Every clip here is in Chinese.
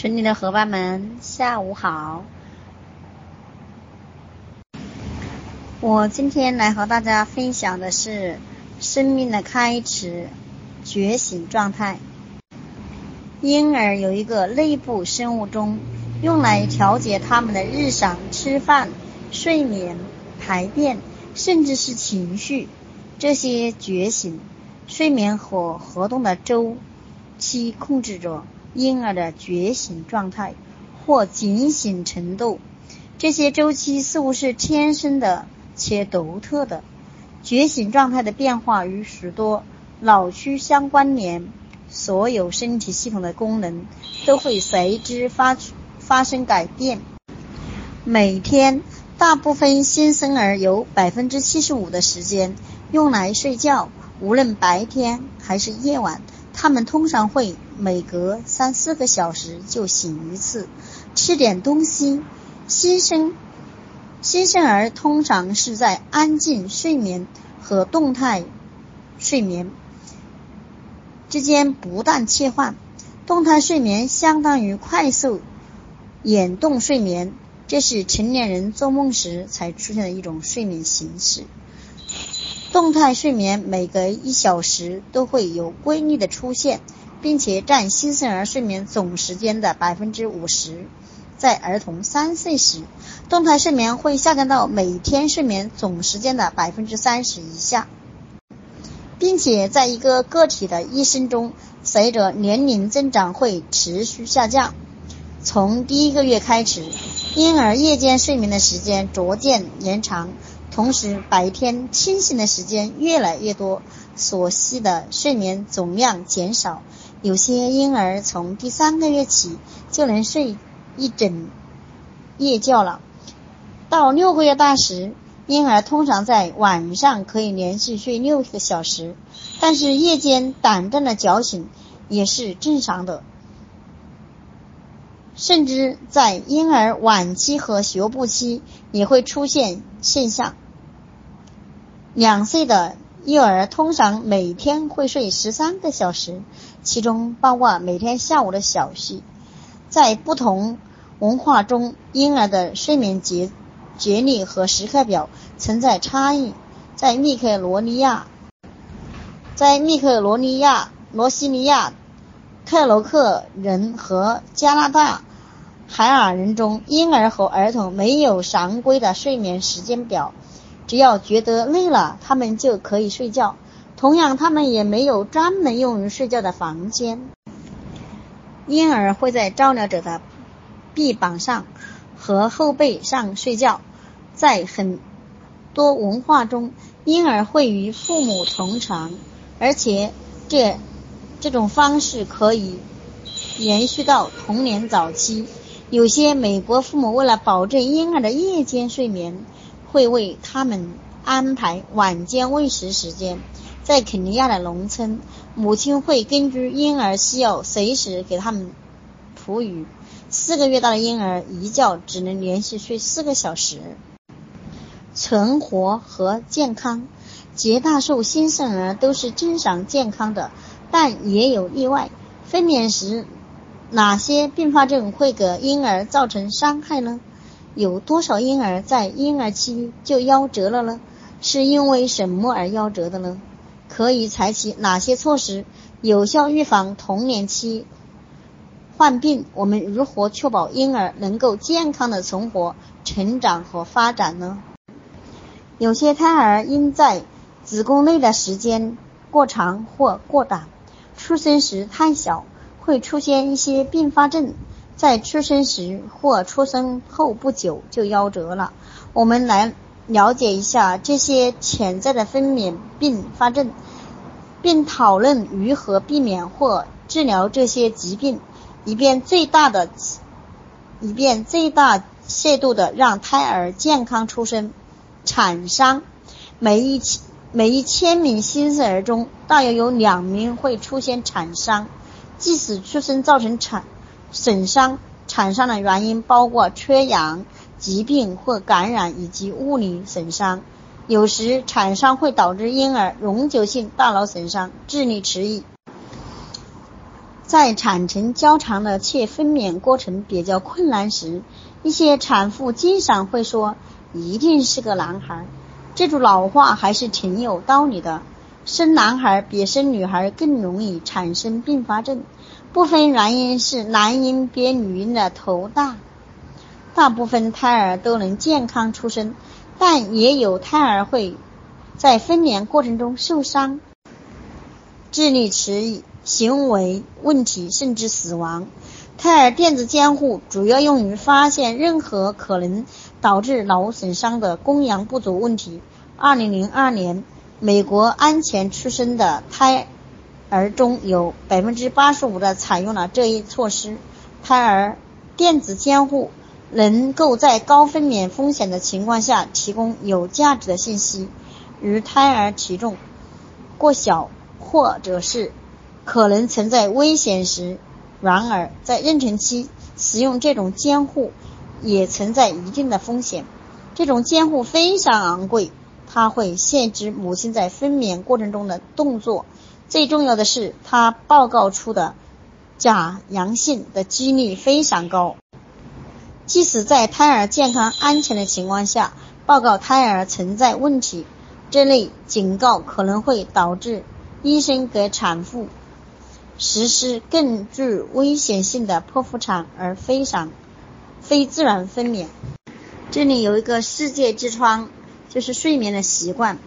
群里的伙伴们，下午好。我今天来和大家分享的是生命的开始——觉醒状态。婴儿有一个内部生物钟，用来调节他们的日常吃饭、睡眠、排便，甚至是情绪。这些觉醒、睡眠和活动的周期控制着。婴儿的觉醒状态或警醒程度，这些周期似乎是天生的且独特的。觉醒状态的变化与许多脑区相关联，所有身体系统的功能都会随之发发生改变。每天，大部分新生儿有百分之七十五的时间用来睡觉，无论白天还是夜晚。他们通常会每隔三四个小时就醒一次，吃点东西。新生新生儿通常是在安静睡眠和动态睡眠之间不断切换。动态睡眠相当于快速眼动睡眠，这是成年人做梦时才出现的一种睡眠形式。动态睡眠每隔一小时都会有规律的出现，并且占新生儿睡眠总时间的百分之五十。在儿童三岁时，动态睡眠会下降到每天睡眠总时间的百分之三十以下，并且在一个个体的一生中，随着年龄增长会持续下降。从第一个月开始，婴儿夜间睡眠的时间逐渐延长。同时，白天清醒的时间越来越多，所需的睡眠总量减少。有些婴儿从第三个月起就能睡一整夜觉了。到六个月大时，婴儿通常在晚上可以连续睡六个小时，但是夜间短暂的觉醒也是正常的。甚至在婴儿晚期和学步期也会出现现象。两岁的幼儿通常每天会睡十三个小时，其中包括每天下午的小息。在不同文化中，婴儿的睡眠节节律和时刻表存在差异。在密克罗尼亚，在密克罗尼亚、罗西尼亚、克罗克人和加拿大。海尔人中，婴儿和儿童没有常规的睡眠时间表，只要觉得累了，他们就可以睡觉。同样，他们也没有专门用于睡觉的房间。婴儿会在照料者的臂膀上和后背上睡觉。在很多文化中，婴儿会与父母同床，而且这这种方式可以延续到童年早期。有些美国父母为了保证婴儿的夜间睡眠，会为他们安排晚间喂食时间。在肯尼亚的农村，母亲会根据婴儿需要随时给他们哺乳。四个月大的婴儿一觉只能连续睡四个小时。存活和健康，绝大多数新生儿都是正常健康的，但也有例外。分娩时。哪些并发症会给婴儿造成伤害呢？有多少婴儿在婴儿期就夭折了呢？是因为什么而夭折的呢？可以采取哪些措施有效预防童年期患病？我们如何确保婴儿能够健康的存活、成长和发展呢？有些胎儿因在子宫内的时间过长或过短，出生时太小。会出现一些并发症，在出生时或出生后不久就夭折了。我们来了解一下这些潜在的分娩并发症，并讨论如何避免或治疗这些疾病，以便最大的以便最大限度的让胎儿健康出生。产伤，每一千每一千名新生儿中，大约有两名会出现产伤。即使出生造成产损伤，产伤的原因包括缺氧、疾病或感染以及物理损伤。有时产伤会导致婴儿永久性大脑损伤、智力迟疑。在产程较长的且分娩过程比较困难时，一些产妇经常会说：“一定是个男孩。”这种老话还是挺有道理的。生男孩比生女孩更容易产生并发症，部分原因是男婴比女婴的头大。大部分胎儿都能健康出生，但也有胎儿会在分娩过程中受伤、智力迟疑。行为问题甚至死亡。胎儿电子监护主要用于发现任何可能导致脑损伤的供氧不足问题。二零零二年，美国安全出生的胎儿中有百分之八十五的采用了这一措施。胎儿电子监护能够在高分娩风险的情况下提供有价值的信息，如胎儿体重过小或者是。可能存在危险时，然而在妊娠期使用这种监护也存在一定的风险。这种监护非常昂贵，它会限制母亲在分娩过程中的动作。最重要的是，它报告出的假阳性的几率非常高。即使在胎儿健康安全的情况下，报告胎儿存在问题，这类警告可能会导致医生给产妇。实施更具危险性的剖腹产而非常非自然分娩。这里有一个世界之窗，就是睡眠的习惯，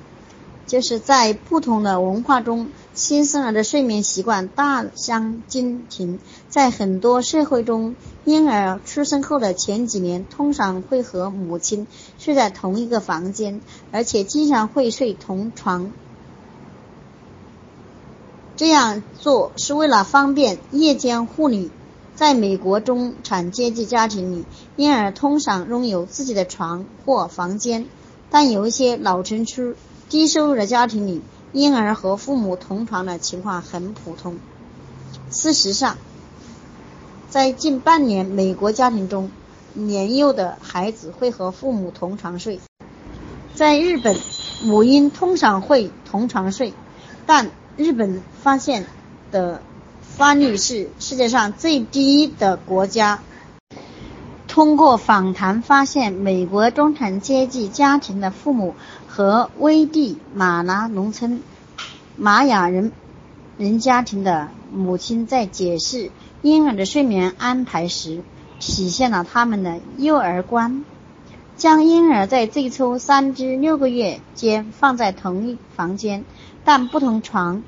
就是在不同的文化中，新生儿的睡眠习惯大相径庭。在很多社会中，婴儿出生后的前几年通常会和母亲睡在同一个房间，而且经常会睡同床。这样做是为了方便夜间护理。在美国中产阶级家庭里，婴儿通常拥有自己的床或房间，但有一些老城区低收入的家庭里，婴儿和父母同床的情况很普通。事实上，在近半年美国家庭中，年幼的孩子会和父母同床睡。在日本，母婴通常会同床睡，但日本发现的发率是世界上最低的国家。通过访谈发现，美国中产阶级家庭的父母和危地马拉农村玛雅人人家庭的母亲在解释婴儿的睡眠安排时，体现了他们的幼儿观：将婴儿在最初三至六个月间放在同一房间。但不同床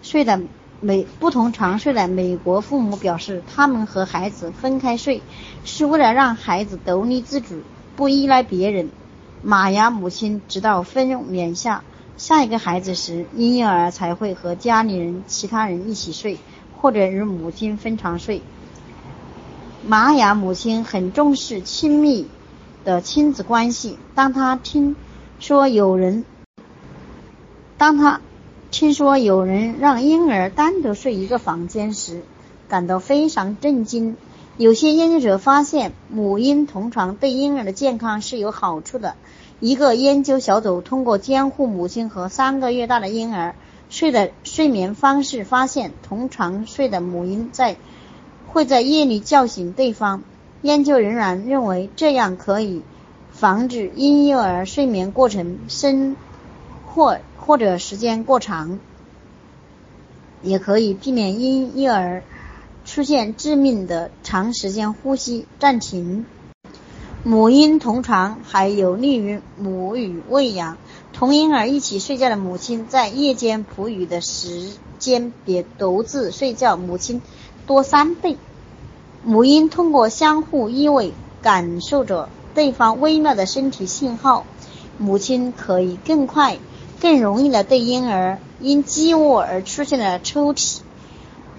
睡的美不同床睡的美国父母表示，他们和孩子分开睡是为了让孩子独立自主，不依赖别人。玛雅母亲直到分娩下下一个孩子时，婴幼儿才会和家里人其他人一起睡，或者与母亲分床睡。玛雅母亲很重视亲密的亲子关系。当她听说有人，当她。听说有人让婴儿单独睡一个房间时，感到非常震惊。有些研究者发现，母婴同床对婴儿的健康是有好处的。一个研究小组通过监护母亲和三个月大的婴儿睡的睡眠方式，发现同床睡的母婴在会在夜里叫醒对方。研究人员认为，这样可以防止婴幼儿睡眠过程深或。或者时间过长，也可以避免婴幼儿出现致命的长时间呼吸暂停。母婴同床还有利于母乳喂养。同婴儿一起睡觉的母亲在夜间哺乳的时间比独自睡觉母亲多三倍。母婴通过相互依偎，感受着对方微妙的身体信号，母亲可以更快。更容易的对婴儿因饥饿而出现的抽泣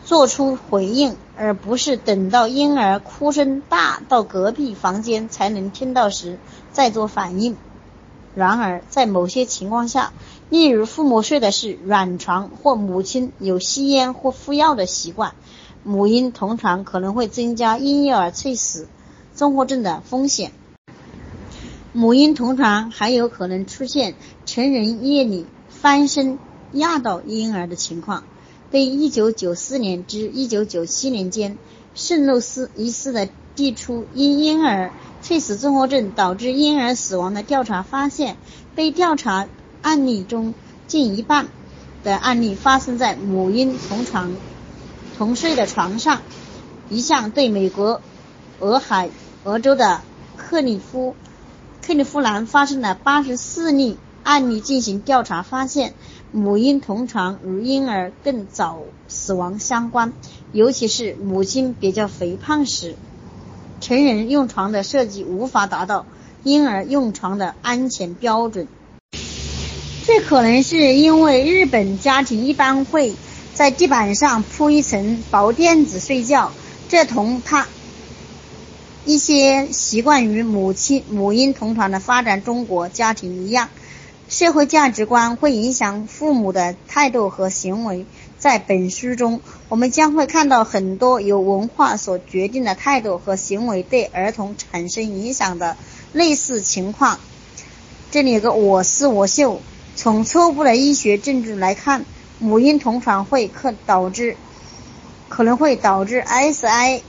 做出回应，而不是等到婴儿哭声大到隔壁房间才能听到时再做反应。然而，在某些情况下，例如父母睡的是软床或母亲有吸烟或服药的习惯，母婴同床可能会增加婴幼儿猝死综合症的风险。母婴同床还有可能出现成人夜里翻身压倒婴儿的情况。被1994年至1997年间圣路易斯的地出因婴儿猝死综合症导致婴儿死亡的调查发现，被调查案例中近一半的案例发生在母婴同床同睡的床上。一项对美国俄亥俄州的克利夫克利夫兰发生的八十四例案例进行调查发现，母婴同床与婴儿更早死亡相关，尤其是母亲比较肥胖时。成人用床的设计无法达到婴儿用床的安全标准，这可能是因为日本家庭一般会在地板上铺一层薄垫子睡觉，这同他一些习惯于母亲母婴同床的发展中国家庭一样，社会价值观会影响父母的态度和行为。在本书中，我们将会看到很多由文化所决定的态度和行为对儿童产生影响的类似情况。这里有个我思我秀。从初步的医学证据来看，母婴同床会可导致可能会导致 SIDS。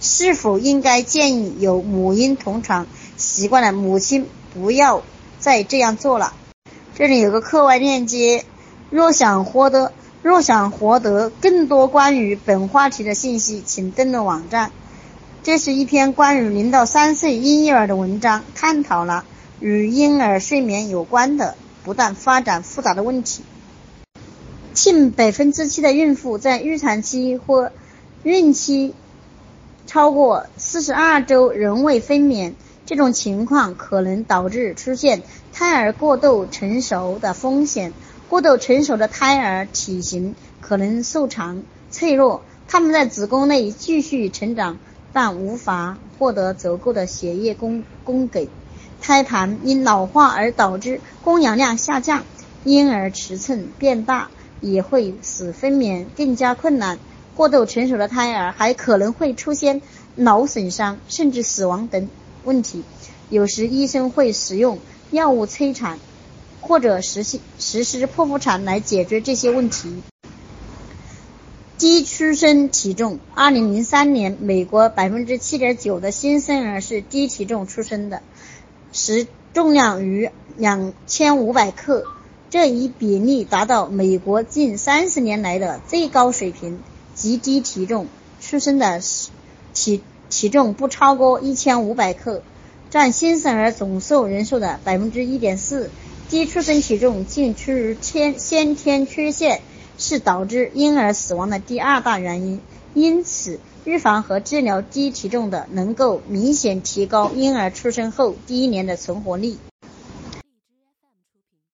是否应该建议有母婴同床习惯的母亲不要再这样做了？这里有个课外链接。若想获得若想获得更多关于本话题的信息，请登录网站。这是一篇关于零到三岁婴幼儿的文章，探讨了与婴儿睡眠有关的不断发展复杂的问题。近百分之七的孕妇在预产期或孕期超过四十二周仍未分娩，这种情况可能导致出现胎儿过度成熟的风险。过度成熟的胎儿体型可能瘦长、脆弱，他们在子宫内继续成长，但无法获得足够的血液供供给。胎盘因老化而导致供氧量下降，婴儿尺寸变大，也会使分娩更加困难。过度成熟的胎儿还可能会出现脑损伤甚至死亡等问题。有时医生会使用药物催产。或者实施实施剖腹产来解决这些问题。低出生体重，二零零三年，美国百分之七点九的新生儿是低体重出生的，实重量逾两千五百克，这一比例达到美国近三十年来的最高水平。极低体重出生的体体重不超过一千五百克，占新生儿总数人数的百分之一点四。低出生体重近出于天先天缺陷，是导致婴儿死亡的第二大原因。因此，预防和治疗低体重的，能够明显提高婴儿出生后第一年的存活率。